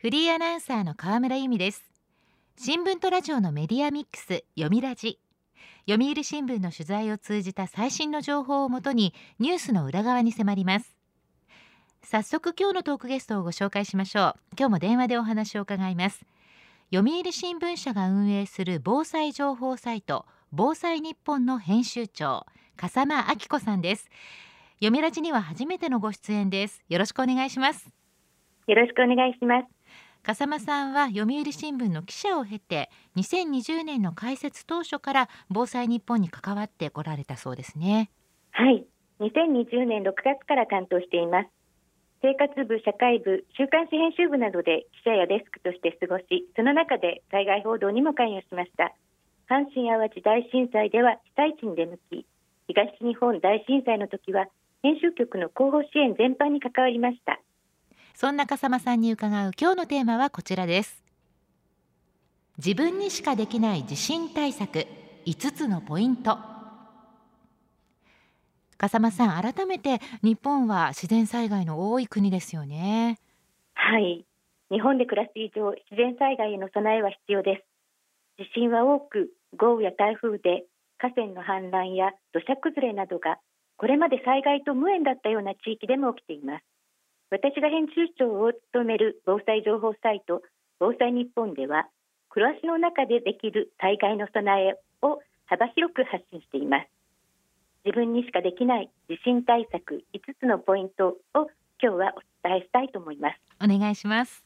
フリーアナウンサーの河村由美です。新聞とラジオのメディアミックス読みラジ。読売新聞の取材を通じた最新の情報をもとにニュースの裏側に迫ります。早速今日のトークゲストをご紹介しましょう。今日も電話でお話を伺います。読売新聞社が運営する防災情報サイト防災日本の編集長笠間明子さんです。読みラジには初めてのご出演です。よろしくお願いします。よろしくお願いします。笠間さんは読売新聞の記者を経て2020年の開設当初から防災日本に関わってこられたそうですねはい2020年6月から担当しています生活部、社会部、週刊誌編集部などで記者やデスクとして過ごし、その中で災害報道にも関与しました。阪神・淡路大震災では被災地に出向き、東日本大震災の時は編集局の広報支援全般に関わりました。そんな笠間さんに伺う今日のテーマはこちらです。自分にしかできない地震対策5つのポイント。笠間さん改めて日本は自然災害の多い国ですよね。はい。日本で暮らす以上自然災害への備えは必要です。地震は多く豪雨や台風で河川の氾濫や土砂崩れなどがこれまで災害と無縁だったような地域でも起きています。私が編集長を務める防災情報サイト防災日本では暮らしの中でできる災害の備えを幅広く発信しています。自分にしかできない地震対策5つのポイントを今日はお伝えしたいと思います。お願いします。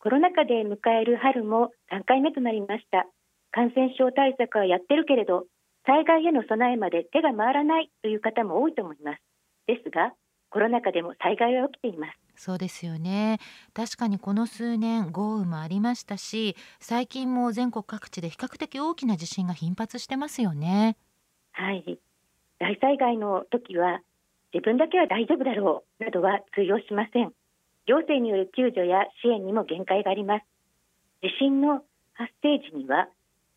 コロナ禍で迎える春も3回目となりました。感染症対策はやってるけれど災害への備えまで手が回らないという方も多いと思います。ですがコロナ禍でも災害は起きています。そうですよね。確かにこの数年豪雨もありましたし最近も全国各地で比較的大きな地震が頻発してますよね。はい。大災害の時は自分だけは大丈夫だろうなどは通用しません。行政による救助や支援にも限界があります。地震の発生時には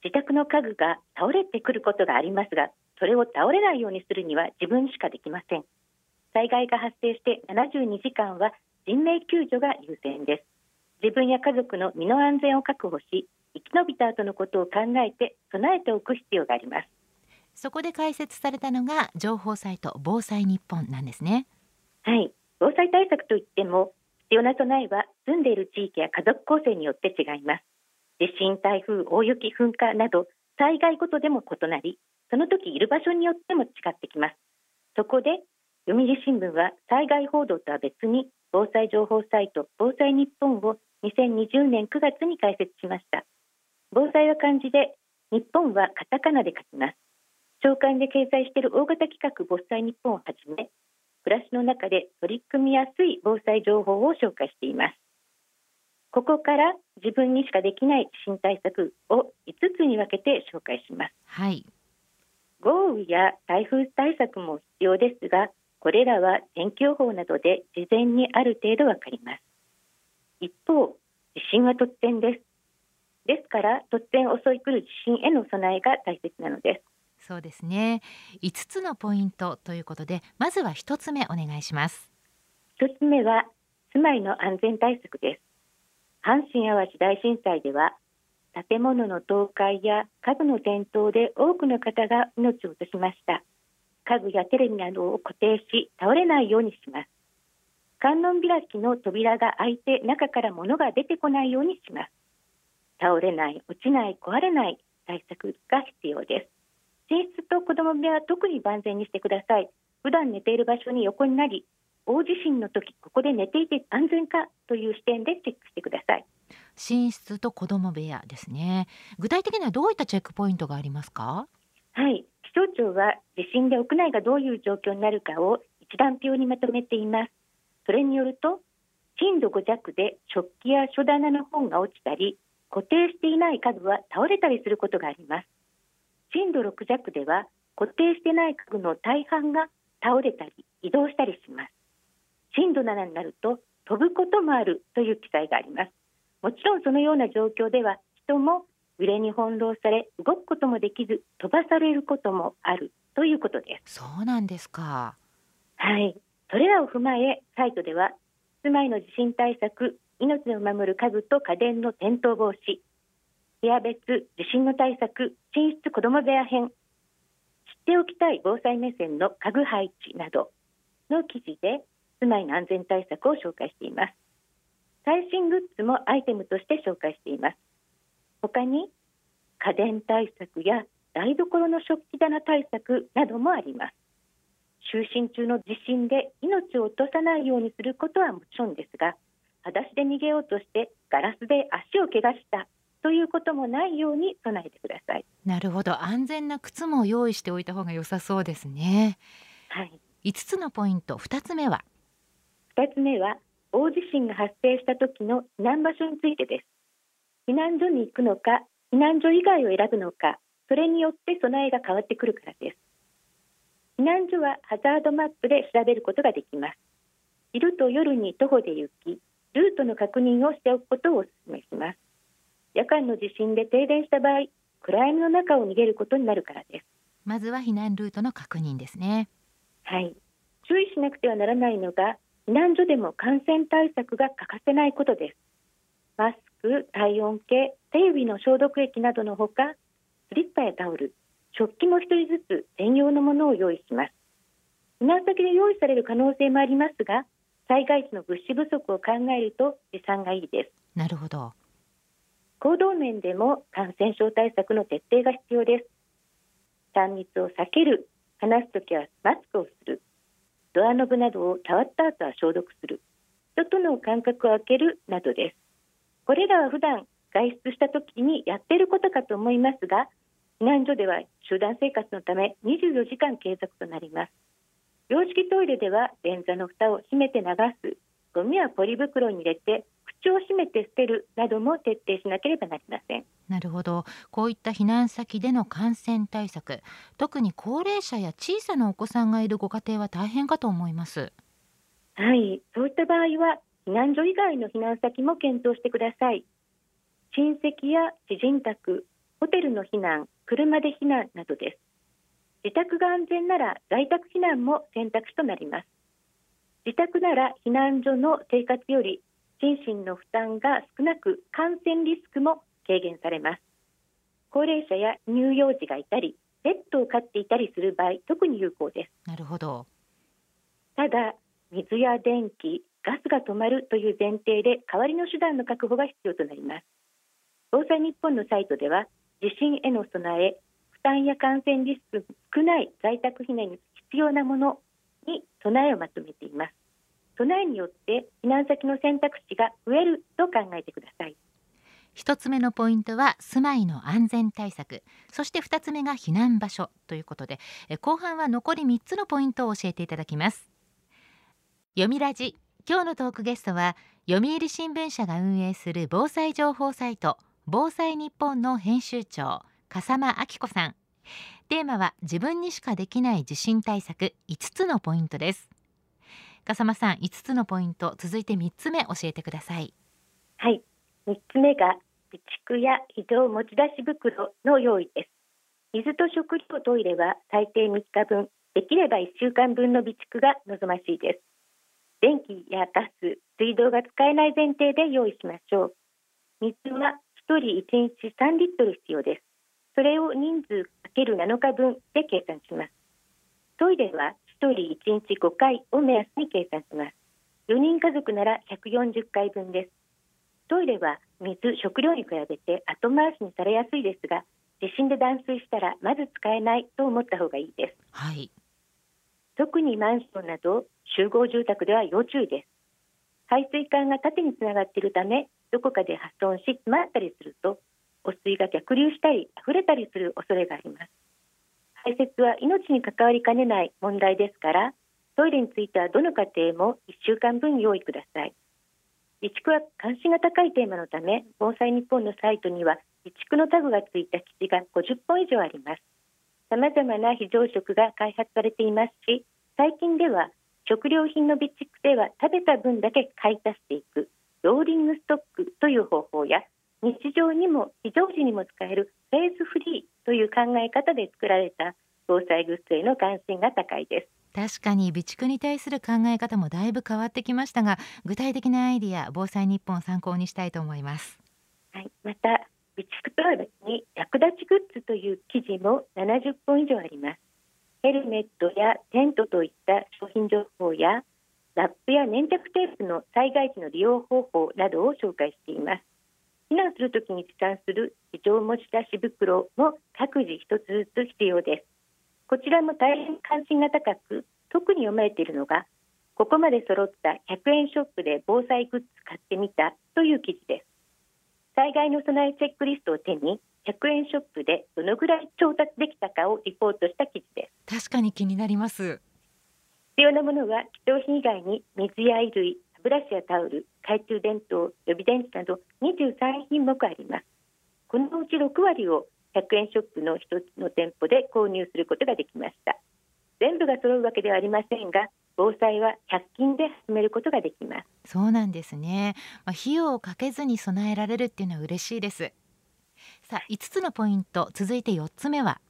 自宅の家具が倒れてくることがありますがそれを倒れないようにするには自分しかできません災害が発生して72時間は人命救助が優先です。自分や家族の身の安全を確保し生き延びた後のことを考えて備えておく必要があります。そこで開設されたのが情報サイト防災日本なんですね。はい。防災対策といっても必要な備えは住んでいる地域や家族構成によって違います。地震台風大雪噴火など災害ごとでも異なりその時いる場所によっても違ってきます。そこで読売新聞は災害報道とは別に防災情報サイト防災日本を2020年9月に開設しました。防災は漢字で日本はカタカナで書きます。長官で掲載している大型企画防災日本をはじめ暮らしの中で取り組みやすい防災情報を紹介しています。ここから自分にしかできない地震対策を5つに分けて紹介します。はい。豪雨や台風対策も必要ですがこれらは天気予報などで事前にある程度わかります。一方地震は突然です。ですから突然襲い来る地震への備えが大切なのです。そうですね。5つのポイントということでまずは1つ目お願いします。1つ目は住まいの安全対策です。阪神・淡路大震災では建物の倒壊や家具の転倒で多くの方が命を落としました家具やテレビなどを固定し倒れないようにします。観音開きの扉が開いて中から物が出てこないようにします。倒れない落ちない壊れない対策が必要です。寝室と子供部屋は特に万全にしてください。普段寝ている場所に横になり大地震の時ここで寝ていて安全かという視点でチェックしてください。寝室と子供部屋ですね。具体的にはどういったチェックポイントがありますか？はい気象庁は地震で屋内がどういう状況になるかを一覧表にまとめています。それによると震度5弱で食器や書棚の本が落ちたり固定していない家具は倒れたりすることがあります。震度6弱では固定してない家具の大半が倒れたり移動したりします。震度7になると飛ぶこともあるという記載があります。もちろんそのような状況では人も揺れに翻弄され動くこともできず飛ばされることもあるということです。そうなんですか。はい。それらを踏まえサイトでは住まいの地震対策命を守る家具と家電の転倒防止部屋別地震の対策寝室子ども部屋編知っておきたい防災目線の家具配置などの記事で住まいの安全対策を紹介しています。最新グッズもアイテムとして紹介しています他に家電対策や台所の食器棚対策などもあります。就寝中の地震で命を落とさないようにすることはもちろんですが裸足で逃げようとしてガラスで足を怪我したということもないように備えてください。なるほど。安全な靴も用意しておいた方が良さそうですね。はい。5つのポイント。2つ目は？2つ目は大地震が発生した時の避難場所についてです避難所に行くのか避難所以外を選ぶのかそれによって備えが変わってくるからです。避難所はハザードマップで調べることができます。昼と夜に徒歩で行きルートの確認をしておくことをお勧めします。夜間の地震で停電した場合暗闇の中を逃げることになるからです。まずは避難ルートの確認ですね。はい。注意しなくてはならないのが避難所でも感染対策が欠かせないことです。マスク、体温計、手指の消毒液などのほかスリッパやタオル、食器も一人ずつ専用のものを用意します。避難先で用意される可能性もありますが災害時の物資不足を考えると持参がいいです。なるほど。行動面でも感染症対策の徹底が必要です。3密を避ける話すときはマスクをする。ドアノブなどを触った後は消毒する。人との間隔を空けるなどですこれらは普段外出した時にやっていることかと思いますが避難所では集団生活のため24時間継続となります。洋式トイレでは便座の蓋を閉めて流すゴミはポリ袋に入れて口を閉めて捨てるなども徹底しなければなりません。なるほど。こういった避難先での感染対策特に高齢者や小さなお子さんがいるご家庭は大変かと思います。はい。そういった場合は避難所以外の避難先も検討してください。親戚や知人宅ホテルの避難車で避難などです。自宅が安全なら在宅避難も選択肢となります。自宅なら避難所の生活より心身の負担が少なく感染リスクも軽減されます。高齢者や乳幼児がいたりペットを飼っていたりする場合特に有効です。なるほど。ただ水や電気ガスが止まるという前提で代わりの手段の確保が必要となります。防災日本のサイトでは地震への備え負担や感染リスク少ない在宅避難に必要なものに備えをまとめています。備えによって避難先の選択肢が増えると考えてください。一つ目のポイントは住まいの安全対策。そして二つ目が避難場所ということでえ後半は残り三つのポイントを教えていただきます。読みラジ。今日のトークゲストは読売新聞社が運営する防災情報サイト防災日本の編集長笠間明子さん。テーマは自分にしかできない地震対策5つのポイントです。笠間さん5つのポイント続いて3つ目教えてください。はい。3つ目が備蓄や移動持ち出し袋の用意です。水と食料トイレは最低3日分できれば1週間分の備蓄が望ましいです。電気やガス水道が使えない前提で用意しましょう。水は1人1日3リットル必要です。それを人数かける7日分で計算します。トイレは1人1日5回を目安に計算します。4人家族なら140回分です。トイレは水食料に比べて後回しにされやすいですが地震で断水したらまず使えないと思った方がいいです。はい。特にマンションなど集合住宅では要注意です。排水管が縦につながっているためどこかで破損し詰まったりすると汚水が逆流したり溢れたりする恐れがあります。排泄は命に関わりかねない問題ですからトイレについてはどの家庭も1週間分用意ください。備蓄は関心が高いテーマのため防災日本のサイトには備蓄のタグがついた記事が50本以上あります。様々な非常食が開発されていますし最近では食料品の備蓄では食べた分だけ買い足していくローリングストックという方法や日常にも非常時にも使えるフェーズフリーという考え方で作られた防災グッズへの関心が高いです。確かに備蓄に対する考え方もだいぶ変わってきましたが具体的なアイディア防災日本を参考にしたいと思います。はいまた備蓄とは別に役立ちグッズという記事も70本以上ありますヘルメットやテントといった商品情報やラップや粘着テープの災害時の利用方法などを紹介しています。避難するときに持参する非常持ち出し袋も各自一つずつ必要です。こちらも大変関心が高く特に読まれているのがここまで揃った100円ショップで防災グッズ買ってみたという記事です。災害の備えチェックリストを手に100円ショップでどのぐらい調達できたかをリポートした記事です。確かに気になります。必要なものは貴重品以外に水や衣類歯ブラシやタオル懐中電灯予備電池など23品目あります。このうち6割を100円ショップの一つの店舗で購入することができました。全部が揃うわけではありませんが防災は100均で始めることができます。そうなんですね、まあ、費用をかけずに備えられるっていうのは嬉しいですさあ5つのポイント続いて4つ目は？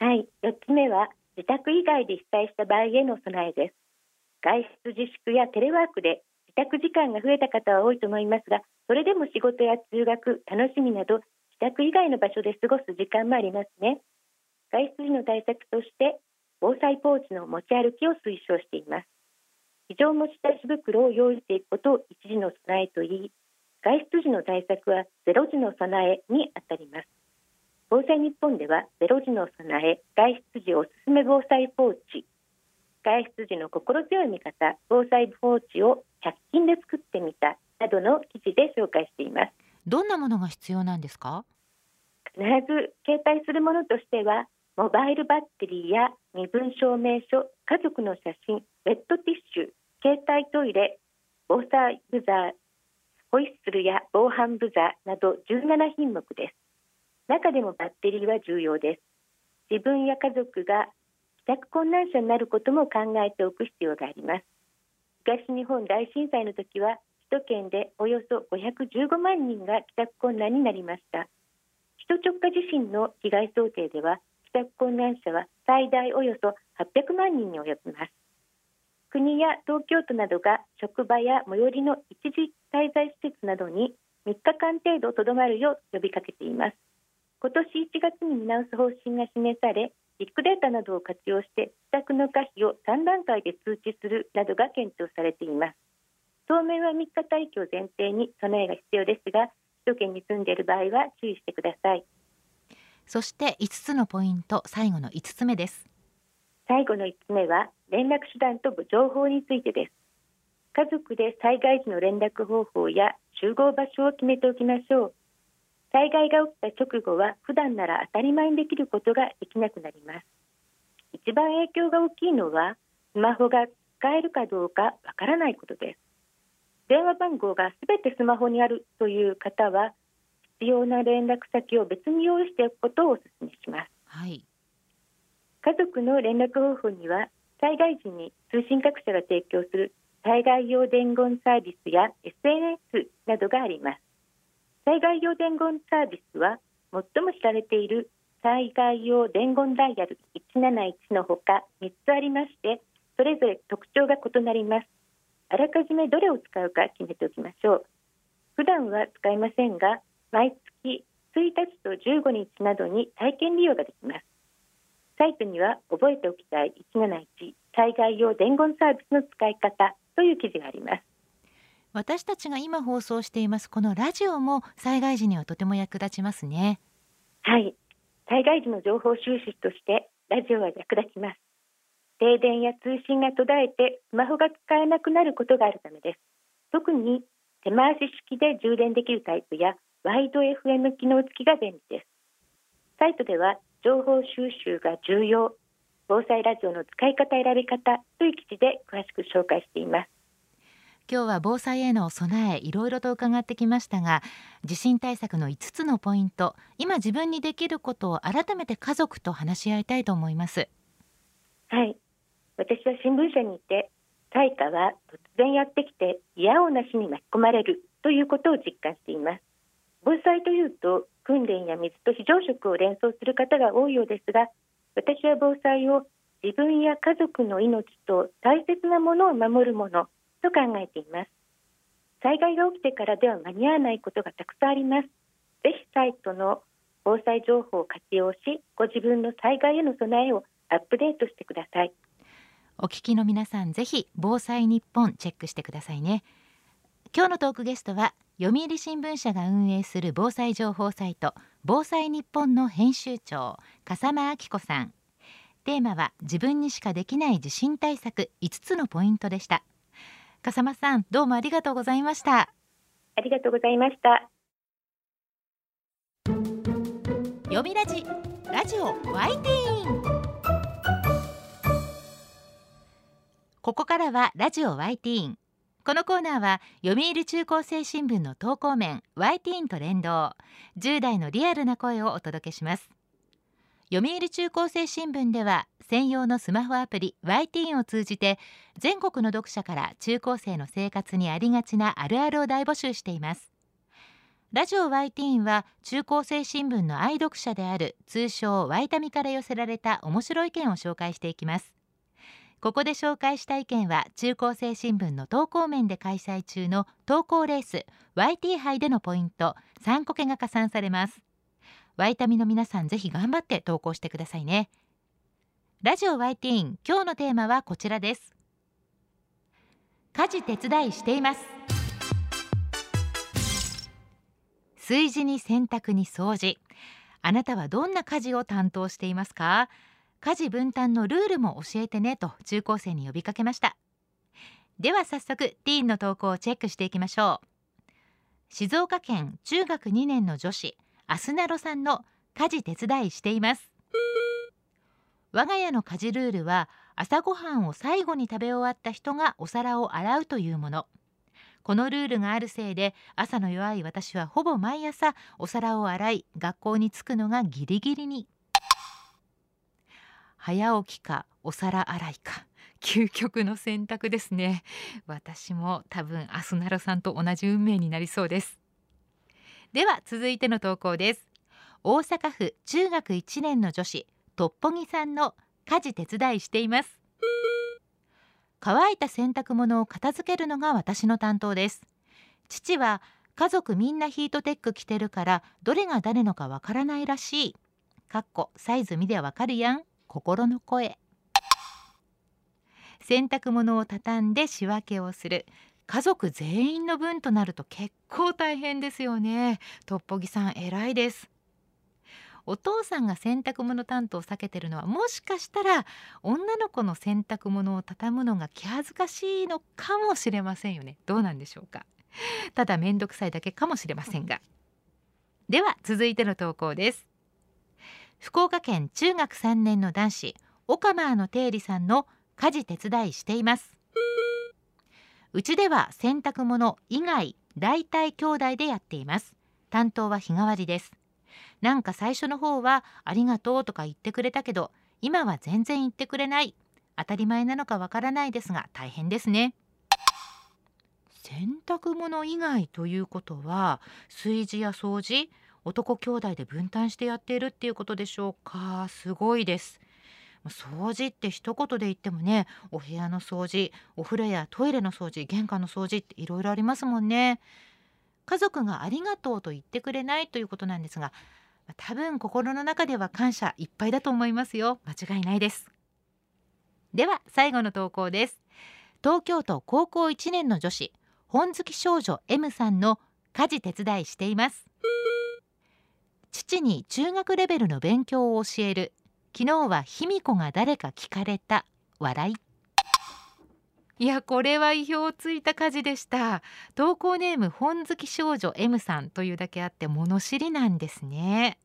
はい4つ目は自宅以外で被災した場合への備えです。外出自粛やテレワークで自宅時間が増えた方は多いと思いますがそれでも仕事や通学楽しみなど自宅以外の場所で過ごす時間もありますね。外出時の対策として防災ポーチの持ち歩きを推奨しています。非常持ち出し袋を用意していくことを一時の備えといい外出時の対策はゼロ時の備えにあたります。防災日本ではゼロ時の備え外出時おすすめ防災ポーチ。外出時の心強い味方防災ポーチを100均で作ってみたなどの記事で紹介しています。どんなものが必要なんですか？必ず携帯するものとしてはモバイルバッテリーや身分証明書家族の写真ウェットティッシュ携帯トイレ防災ブザーホイッスルや防犯ブザーなど17品目です。中でもバッテリーは重要です。自分や家族が帰宅困難者になることも考えておく必要があります。東日本大震災の時は首都圏でおよそ515万人が帰宅困難になりました。首都直下地震の被害想定では帰宅困難者は最大およそ800万人に及びます。国や東京都などが職場や最寄りの一時滞在施設などに3日間程度とどまるよう呼びかけています。今年1月に見直す方針が示されビッグデータなどを活用して自宅の可否を3段階で通知するなどが検討されています。当面は3日待機を前提に備えが必要ですが首都圏に住んでいる場合は注意してください。そして5つのポイント最後の5つ目です。最後の5つ目は連絡手段と情報についてです。家族で災害時の連絡方法や集合場所を決めておきましょう。災害が起きた直後は普段なら当たり前にできることができなくなります。一番影響が大きいのはスマホが使えるかどうかわからないことです。電話番号がすべてスマホにあるという方は必要な連絡先を別に用意しておくことをお勧めします、はい、家族の連絡方法には災害時に通信各社が提供する災害用伝言サービスや SNS などがあります。災害用伝言サービスは最も知られている災害用伝言ダイヤル171のほか3つありましてそれぞれ特徴が異なります。あらかじめどれを使うか決めておきましょう。普段は使いませんが毎月1日と15日などに体験利用ができます。サイトには覚えておきたい171災害用伝言サービスの使い方という記事があります。私たちが今放送していますこのラジオも災害時にはとても役立ちますね。はい。災害時の情報収集としてラジオは役立ちます。停電や通信が途絶えてスマホが使えなくなることがあるためです。特に手回し式で充電できるタイプやワイド FM 機能付きが便利です。サイトでは情報収集が重要。防災ラジオの使い方選び方という記事で詳しく紹介しています。今日は防災への備えいろいろと伺ってきましたが地震対策の5つのポイント今自分にできることを改めて家族と話し合いたいと思います。はい。私は新聞社にいて対価は突然やってきて嫌をなしに巻き込まれるということを実感しています。防災というと訓練や水と非常食を連想する方が多いようですが私は防災を自分や家族の命と大切なものを守るものと考えています。災害が起きてからでは間に合わないことがたくさんあります。ぜひサイトの防災情報を活用しご自分の災害への備えをアップデートしてください。お聞きの皆さんぜひ防災日本チェックしてくださいね。今日のトークゲストは読売新聞社が運営する防災情報サイト防災日本の編集長笠間明子さん。テーマは自分にしかできない地震対策5つのポイントでした。笠間さんどうもありがとうございました。ありがとうございました。読みラジラジオワイティーン。ここからはラジオワイティーンこのコーナーは読売中高生新聞の投稿面ワイティーンと連動10代のリアルな声をお届けします。読売中高生新聞では専用のスマホアプリ y ティーンを通じて全国の読者から中高生の生活にありがちなあるあるを大募集しています。ラジオ y ティーンは中高生新聞の愛読者である通称ワイタミから寄せられた面白い意見を紹介していきます。ここで紹介した意見は中高生新聞の投稿面で開催中の投稿レース YT 杯でのポイント3個けが加算されます。ワイタミの皆さんぜひ頑張って投稿してくださいね。ラジオ YT 今日のテーマはこちらです。家事手伝いしています。炊事に洗濯に掃除。あなたはどんな家事を担当していますか？家事分担のルールも教えてねと中高生に呼びかけました。では早速ティーンの投稿をチェックしていきましょう。静岡県中学2年の女子アスナロさんの家事手伝いしています。我が家の家事ルールは朝ごはんを最後に食べ終わった人がお皿を洗うというもの。このルールがあるせいで朝の弱い私はほぼ毎朝お皿を洗い学校に着くのがギリギリに。早起きかお皿洗いか。究極の選択ですね。私も多分アスナロさんと同じ運命になりそうです。では続いての投稿です。大阪府中学1年の女子トッポギさんの家事手伝いしています。乾いた洗濯物を片付けるのが私の担当です。父は家族みんなヒートテック着てるからどれが誰のかわからないらしい。かっこサイズ見でわかるやん。心の声。洗濯物を畳んで仕分けをする。家族全員の分となると結構大変ですよね。トッポギさん偉いです。お父さんが洗濯物担当を避けてるのはもしかしたら女の子の洗濯物を畳むのが気恥ずかしいのかもしれませんよね。どうなんでしょうか。ただ面倒くさいだけかもしれませんが。では続いての投稿です。福岡県中学3年の男子オカマーの定理さんの家事手伝いしています。うちでは洗濯物以外大体兄弟でやっています。担当は日替わりです。なんか最初の方はありがとうとか言ってくれたけど今は全然言ってくれない。当たり前なのかわからないですが大変ですね。洗濯物以外ということは炊事や掃除男兄弟で分担してやっているっていうことでしょうか？すごいです。掃除って一言で言ってもねお部屋の掃除お風呂やトイレの掃除玄関の掃除っていろいろありますもんね。家族がありがとうと言ってくれないということなんですが多分心の中では感謝いっぱいだと思いますよ。間違いないです。では最後の投稿です。東京都高校1年の女子本好き少女 M さんの家事手伝いしています。父に中学レベルの勉強を教える。昨日は卑弥呼が誰か聞かれた。笑い。いやこれは意表をついた家事でした。投稿ネーム本好き少女 M さんというだけあって物知りなんですね。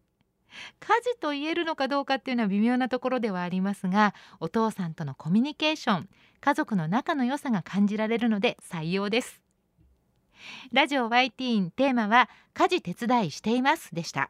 家事と言えるのかどうかっていうのは微妙なところではありますがお父さんとのコミュニケーション家族の仲の良さが感じられるので採用です。ラジオ YT テーマは家事手伝いしていますでした。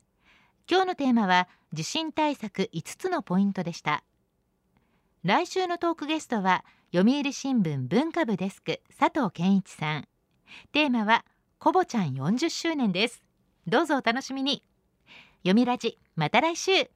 今日のテーマは地震対策5つのポイントでした。来週のトークゲストは読売新聞文化部デスク佐藤健一さん。テーマはこぼちゃん40周年です。どうぞお楽しみに。読みラジまた来週。